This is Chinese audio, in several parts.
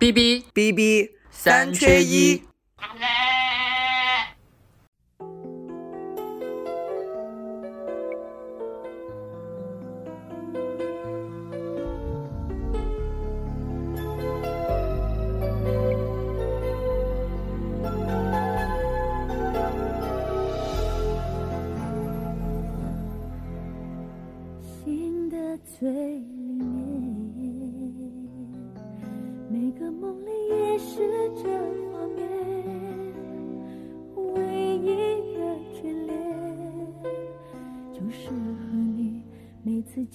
B B B B 三缺一。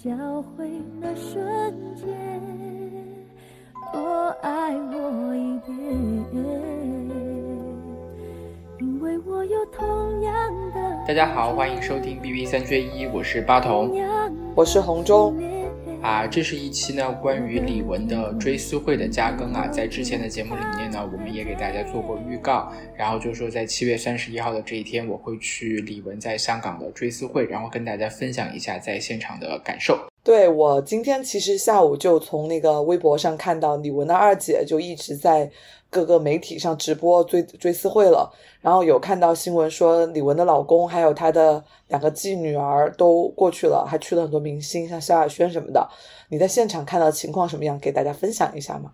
交汇那瞬间，多爱我一点，因为我有同样的。大家好，欢迎收听 B B 三缺一，我是八童我是红中。啊。这是一期呢关于李玟的追思会的加更啊，在之前的节目里面呢，我们也给大家做过预告，然后就说在七月三十一号的这一天，我会去李玟在香港的追思会，然后跟大家分享一下在现场的感受。对我今天其实下午就从那个微博上看到李玟的二姐就一直在各个媒体上直播追追思会了，然后有看到新闻说李玟的老公还有她的两个继女儿都过去了，还去了很多明星，像萧亚轩什么的。你在现场看到情况什么样？给大家分享一下吗？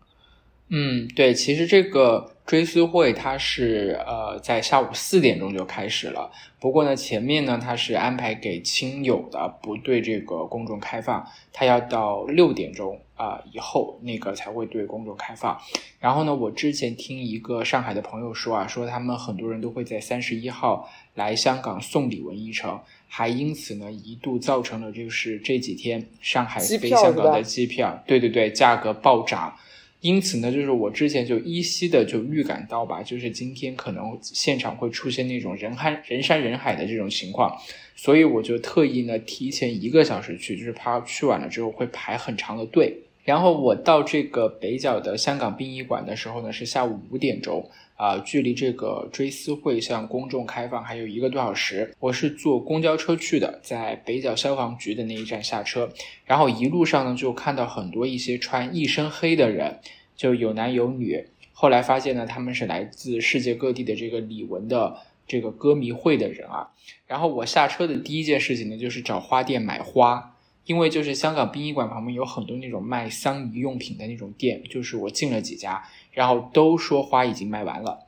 嗯，对，其实这个追思会它是呃在下午四点钟就开始了，不过呢前面呢它是安排给亲友的，不对这个公众开放，它要到六点钟啊、以后那个才会对公众开放。然后呢，我之前听一个上海的朋友说啊，说他们很多人都会在三十一号来香港送李文一程，还因此呢一度造成了就是这几天上海飞香港的机票，对对对，价格暴涨。因此呢，就是我之前就依稀的就预感到吧，就是今天可能现场会出现那种人海人山人海的这种情况，所以我就特意呢提前一个小时去，就是怕去晚了之后会排很长的队。然后我到这个北角的香港殡仪馆的时候呢，是下午五点钟，啊、距离这个追思会向公众开放还有一个多小时。我是坐公交车去的，在北角消防局的那一站下车，然后一路上呢就看到很多一些穿一身黑的人，就有男有女。后来发现呢，他们是来自世界各地的这个李玟的这个歌迷会的人啊。然后我下车的第一件事情呢，就是找花店买花。因为就是香港殡仪馆旁边有很多那种卖丧仪用品的那种店，就是我进了几家，然后都说花已经卖完了，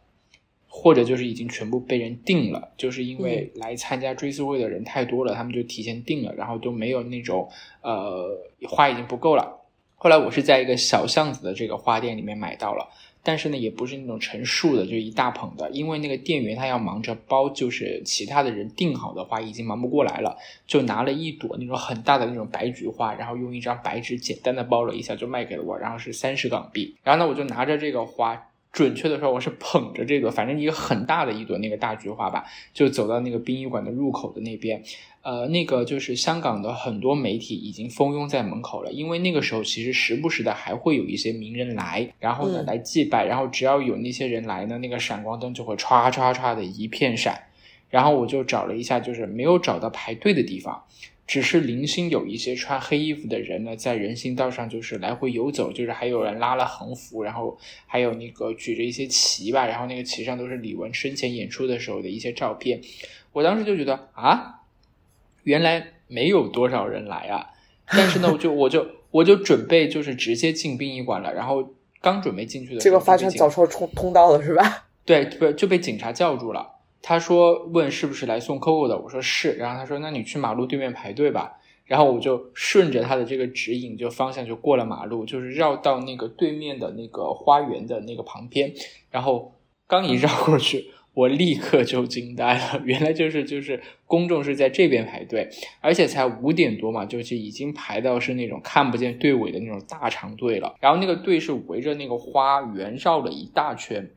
或者就是已经全部被人订了，就是因为来参加追思会的人太多了，他们就提前订了，然后都没有那种呃花已经不够了。后来我是在一个小巷子的这个花店里面买到了，但是呢，也不是那种成束的，就一大捧的，因为那个店员他要忙着包，就是其他的人订好的花已经忙不过来了，就拿了一朵那种很大的那种白菊花，然后用一张白纸简单的包了一下就卖给了我，然后是三十港币，然后呢我就拿着这个花。准确的说，我是捧着这个，反正一个很大的一朵那个大菊花吧，就走到那个殡仪馆的入口的那边。呃，那个就是香港的很多媒体已经蜂拥在门口了，因为那个时候其实时不时的还会有一些名人来，然后呢嗯来祭拜，然后只要有那些人来呢，那个闪光灯就会唰唰唰的一片闪。然后我就找了一下，就是没有找到排队的地方，只是零星有一些穿黑衣服的人呢，在人行道上就是来回游走，就是还有人拉了横幅，然后还有那个举着一些旗吧，然后那个旗上都是李玟生前演出的时候的一些照片。我当时就觉得啊，原来没有多少人来啊，但是呢，我就我就我就准备就是直接进殡仪馆了，然后刚准备进去的时候，结果发生就被警早抽通通道了是吧？对，不就被警察叫住了。他说问是不是来送 Coco 的，我说是，然后他说那你去马路对面排队吧。然后我就顺着他的这个指引，就方向就过了马路，就是绕到那个对面的那个花园的那个旁边，然后刚一绕过去，我立刻就惊呆了，原来就是就是公众是在这边排队，而且才五点多嘛，就是已经排到是那种看不见队尾的那种大长队了。然后那个队是围着那个花园绕了一大圈，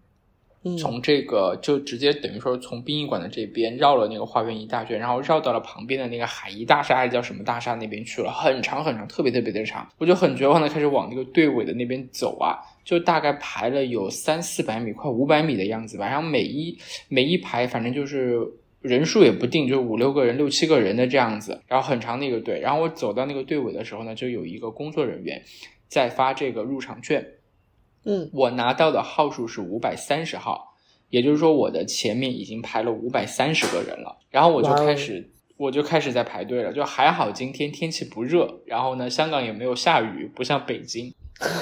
从这个就直接等于说从殡仪馆的这边绕了那个花园一大圈，然后绕到了旁边的那个海怡大厦还是叫什么大厦那边去了，很长很长，特别特别的长。我就很绝望的开始往那个队尾的那边走啊，就大概排了有三四百米，快五百米的样子吧。然后每一每一排反正就是人数也不定，就五六个人、六七个人的这样子，然后很长的一个队。然后我走到那个队尾的时候呢，就有一个工作人员在发这个入场券。嗯我拿到的号数是五百三十号，也就是说我的前面已经排了五百三十个人了，然后我就开始。我就开始在排队了，就还好今天天气不热，然后呢，香港也没有下雨，不像北京，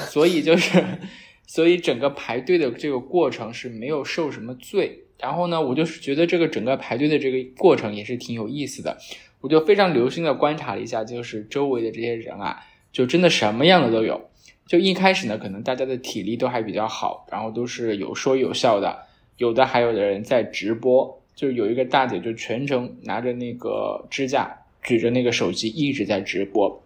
所以就是，所以整个排队的这个过程是没有受什么罪。然后呢，我就是觉得这个整个排队的这个过程也是挺有意思的，我就非常留心的观察了一下，就是周围的这些人啊，就真的什么样的都有。就一开始呢，可能大家的体力都还比较好，然后都是有说有笑的，有的还有的人在直播，就有一个大姐就全程拿着那个支架，举着那个手机一直在直播，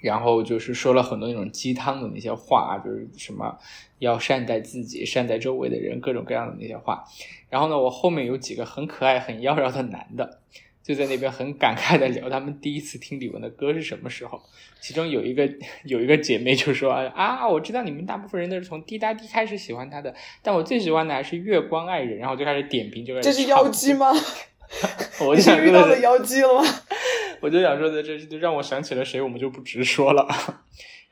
然后就是说了很多那种鸡汤的那些话，就是什么要善待自己、善待周围的人，各种各样的那些话。然后呢，我后面有几个很可爱、很妖娆的男的，就在那边很感慨的聊他们第一次听李玟的歌是什么时候。其中有一个有一个姐妹就说啊，我知道你们大部分人都是从滴答滴开始喜欢他的，但我最喜欢的还是月光爱人。然后就开始点评，就开始这是妖姬吗？我就想说的是是遇到了妖姬了吗？我就想说的，这就让我想起了谁，我们就不直说了。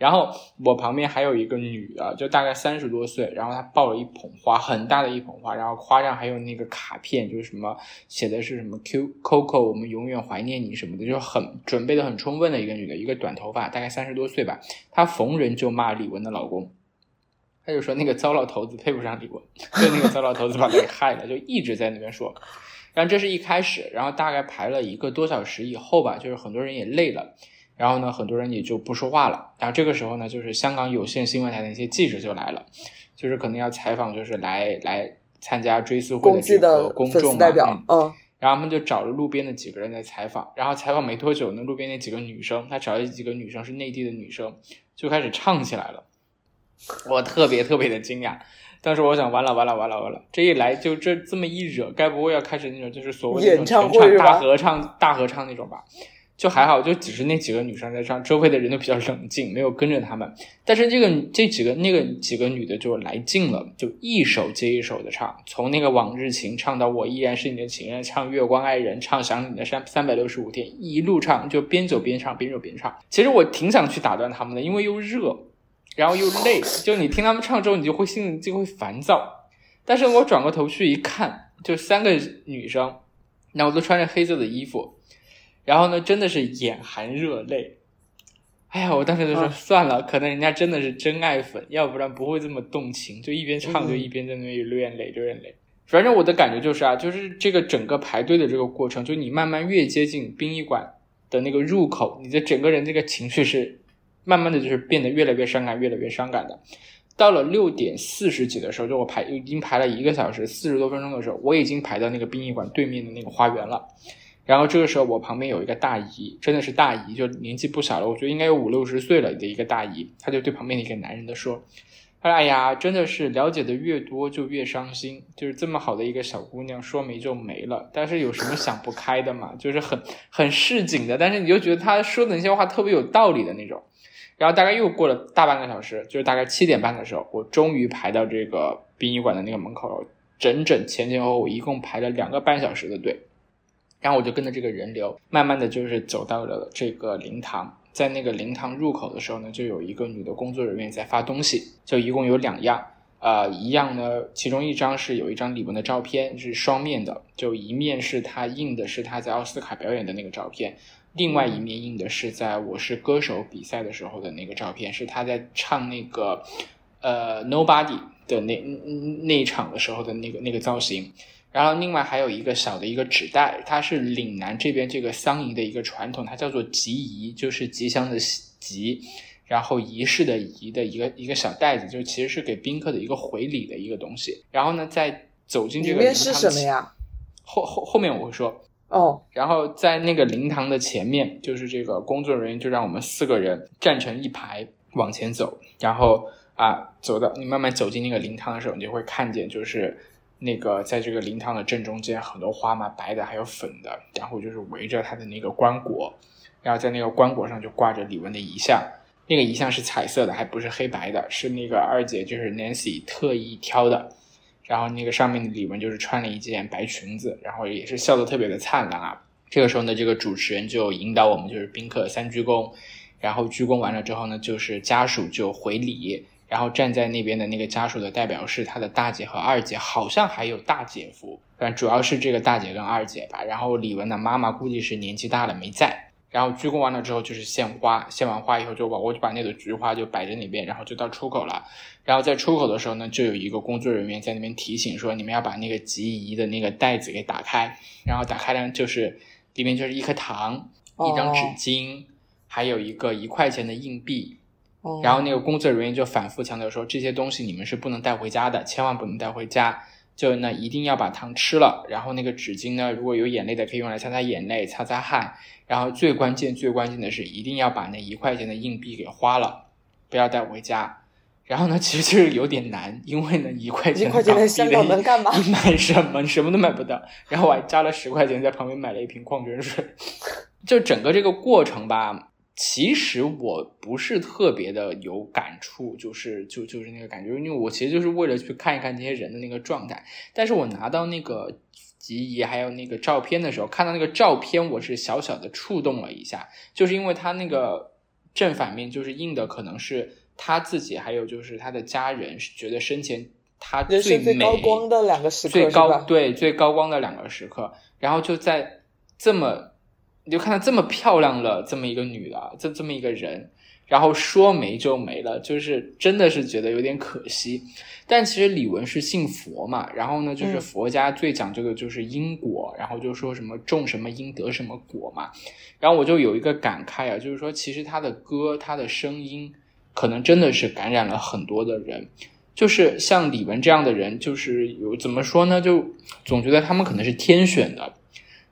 然后我旁边还有一个女的，就大概三十多岁，然后她抱了一捧花，很大的一捧花，然后花上还有那个卡片，就是什么写的是什么 Q Coco，我们永远怀念你什么的，就是很准备的很充分的一个女的，一个短头发，大概三十多岁吧。她逢人就骂李玟的老公，她就说那个糟老头子配不上李玟，就那个糟老头子把她给害了，就一直在那边说。然后这是一开始，然后大概排了一个多小时以后吧，就是很多人也累了，然后呢，很多人也就不说话了。然后这个时候呢，就是香港有线新闻台的一些记者就来了，就是可能要采访，就是来来参加追思会的这个公众代表嗯，嗯，然后他们就找了路边的几个人来采访，然后采访没多久呢，路边那几个女生，他找了几个女生是内地的女生，就开始唱起来了，我特别特别的惊讶。当时我想，完了完了完了完了，这一来就这这么一惹，该不会要开始那种就是所谓的那种演唱全会大合唱大合唱那种吧？就还好，就只是那几个女生在唱，周围的人都比较冷静，没有跟着他们。但是这个这几个那个几个女的就来劲了，就一首接一首的唱，从那个往日情唱到我依然是你的情人，唱月光爱人，唱想你的三三百六十五天，一路唱就边走边唱，边走边唱。其实我挺想去打断他们的，因为又热，然后又累，就你听他们唱之后，你就会心里就会烦躁。但是我转过头去一看，就三个女生，然后都穿着黑色的衣服，然后呢，真的是眼含热泪。哎呀，我当时就说、啊算了，可能人家真的是真爱粉，要不然不会这么动情，就一边唱就嗯一边在那里流眼泪，流眼泪。反正我的感觉就是啊，就是这个整个排队的这个过程，就你慢慢越接近殡仪馆的那个入口，你的整个人这个情绪是慢慢的就是变得越来越伤感，越来越伤感的。到了六点四十几的时候，就我排已经排了一个小时四十多分钟的时候，我已经排到那个殡仪馆对面的那个花园了。然后这个时候，我旁边有一个大姨，真的是大姨，就年纪不小了，我觉得应该有五六十岁了的一个大姨，她就对旁边的一个男人的说：“她说哎呀，真的是了解的越多就越伤心，就是这么好的一个小姑娘，说没就没了。但是有什么想不开的嘛？就是很很市井的，但是你就觉得她说的那些话特别有道理的那种。”然后大概又过了大半个小时，就是大概七点半的时候，我终于排到这个殡仪馆的那个门口。整整前前后后一共排了两个半小时的队。然后我就跟着这个人流，慢慢的就是走到了这个灵堂。在那个灵堂入口的时候呢，就有一个女的工作人员在发东西，就一共有两样。呃，一样呢，其中一张是有一张李玟的照片，是双面的，就一面是她印的是她在奥斯卡表演的那个照片，另外一面印的是在我是歌手比赛的时候的那个照片，是她在唱那个呃 Nobody 的那那一场的时候的那个那个造型。然后另外还有一个小的一个纸袋，它是岭南这边这个丧仪的一个传统，它叫做吉仪，就是吉祥的吉，然后仪式的仪的一个一个小袋子，就其实是给宾客的一个回礼的一个东西。然后呢，在走进这个里面是什么呀？后后后面我会说。哦，然后在那个灵堂的前面，就是这个工作人员就让我们四个人站成一排往前走，然后啊，走到你慢慢走进那个灵堂的时候，你就会看见就是那个在这个灵堂的正中间很多花嘛，白的还有粉的，然后就是围着他的那个棺椁，然后在那个棺椁上就挂着李玟的遗像，那个遗像是彩色的，还不是黑白的，是那个二姐就是 Nancy 特意挑的。然后那个上面的李玟就是穿了一件白裙子，然后也是笑得特别的灿烂啊。这个时候呢，这个主持人就引导我们就是宾客三鞠躬，然后鞠躬完了之后呢，就是家属就回礼，然后站在那边的那个家属的代表是他的大姐和二姐，好像还有大姐夫，但主要是这个大姐跟二姐吧。然后李玟的妈妈估计是年纪大了没在。然后鞠躬完了之后就是献花，献完花以后就把我就把那朵菊花就摆在那边，然后就到出口了。然后在出口的时候呢，就有一个工作人员在那边提醒说，你们要把那个吉仪的那个袋子给打开。然后打开呢，就是里面就是一颗糖、一张纸巾，还有一个一块钱的硬币。然后那个工作人员就反复强调说，这些东西你们是不能带回家的，千万不能带回家。就那一定要把糖吃了，然后那个纸巾呢，如果有眼泪的可以用来擦擦眼泪、擦擦汗。然后最关键、最关键的是，一定要把那一块钱的硬币给花了，不要带回家。然后呢，其实就是有点难，因为呢，一块钱一块钱的香港能干嘛？买什么？你什么都买不到。然后我还加了十块钱在旁边买了一瓶矿泉水。就整个这个过程吧。其实我不是特别的有感触，就是就就是那个感觉，因为我其实就是为了去看一看这些人的那个状态。但是我拿到那个吉仪还有那个照片的时候，看到那个照片，我是小小的触动了一下，就是因为他那个正反面就是印的可能是他自己，还有就是他的家人，是觉得生前他最美、最高光的两个时刻，最高对最高光的两个时刻，然后就在这么。你就看到这么漂亮了这么一个女的，这这么一个人，然后说没就没了，就是真的是觉得有点可惜。但其实李玟是信佛嘛，然后呢，就是佛家最讲究的就是因果，然后就说什么种什么因得什么果嘛。然后我就有一个感慨啊，就是说其实他的歌，他的声音，可能真的是感染了很多的人。就是像李玟这样的人，就是有怎么说呢？就总觉得他们可能是天选的。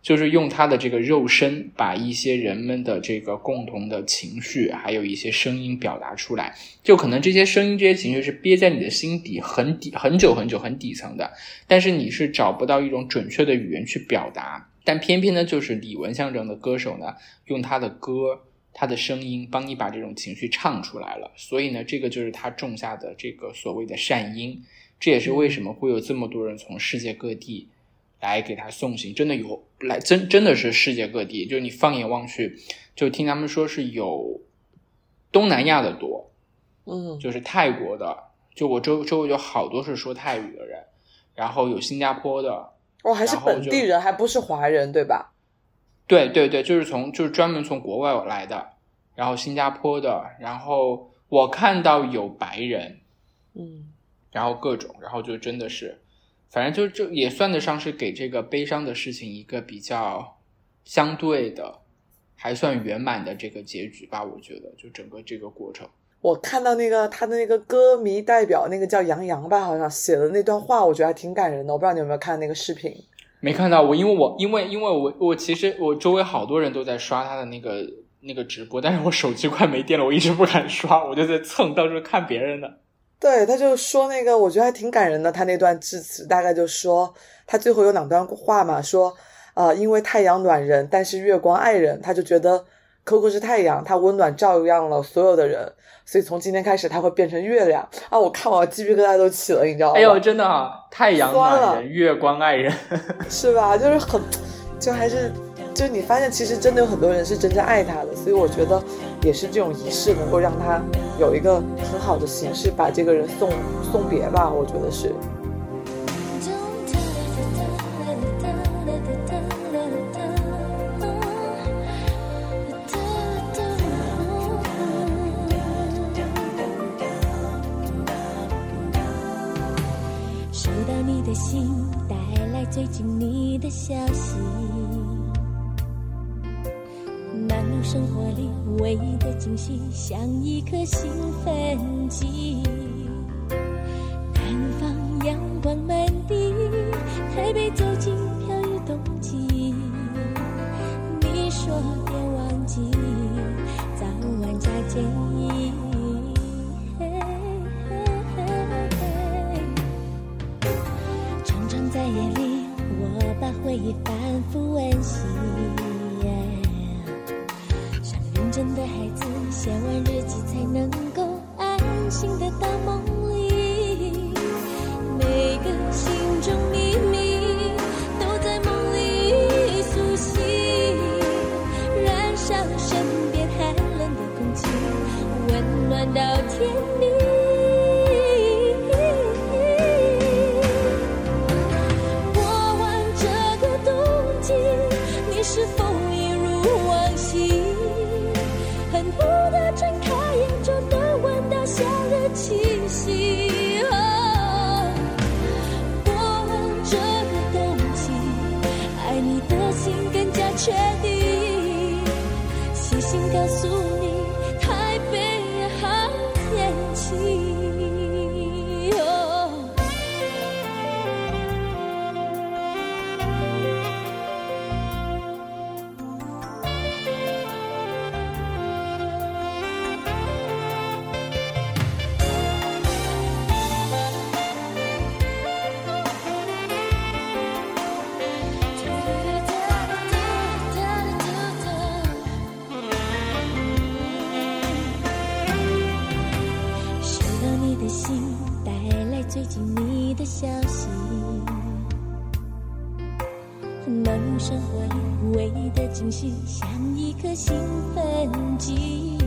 就是用他的这个肉身，把一些人们的这个共同的情绪，还有一些声音表达出来。就可能这些声音、这些情绪是憋在你的心底很底、很久很久、很底层的，但是你是找不到一种准确的语言去表达。但偏偏呢，就是李玟象征的歌手呢，用他的歌、他的声音，帮你把这种情绪唱出来了。所以呢，这个就是他种下的这个所谓的善因。这也是为什么会有这么多人从世界各地。来给他送行，真的有来真真的是世界各地，就你放眼望去，就听他们说是有东南亚的多，嗯，就是泰国的，就我周周围有好多是说泰语的人，然后有新加坡的，哦，还是本地人，还不是华人对吧？对对对，就是从就是专门从国外来的，然后新加坡的，然后我看到有白人，嗯，然后各种，然后就真的是。反正就就也算得上是给这个悲伤的事情一个比较相对的还算圆满的这个结局吧。我觉得就整个这个过程，我看到那个他的那个歌迷代表那个叫杨洋吧，好像写的那段话，我觉得还挺感人的。我不知道你有没有看那个视频？没看到我，因为我因为因为我我其实我周围好多人都在刷他的那个那个直播，但是我手机快没电了，我一直不敢刷，我就在蹭，到处看别人的。对，他就说那个，我觉得还挺感人的。他那段致辞大概就说，他最后有两段话嘛，说，呃，因为太阳暖人，但是月光爱人，他就觉得 Coco 是太阳，他温暖照亮了所有的人，所以从今天开始他会变成月亮啊！我看我鸡皮疙瘩都起了，你知道吗？哎呦，真的啊，太阳暖人，月光爱人，是吧？就是很，就还是。就你发现，其实真的有很多人是真正爱他的，所以我觉得也是这种仪式能够让他有一个很好的形式把这个人送送别吧，我觉得是。你反复温习。真的孩子写完日记才能够安心的到梦想告诉你，台北好天气。最近你的消息。忙碌生活里唯一的惊喜，像一颗兴奋剂。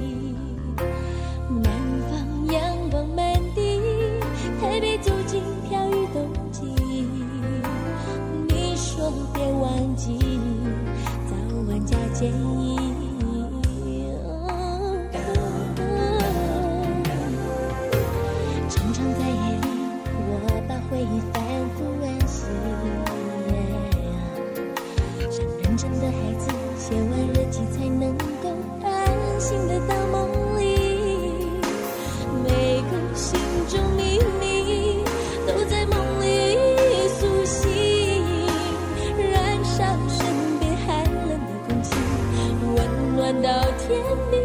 真的孩子写完日记才能够安心的到梦里。每个心中秘密都在梦里苏醒燃烧身边寒冷的空气温暖到天明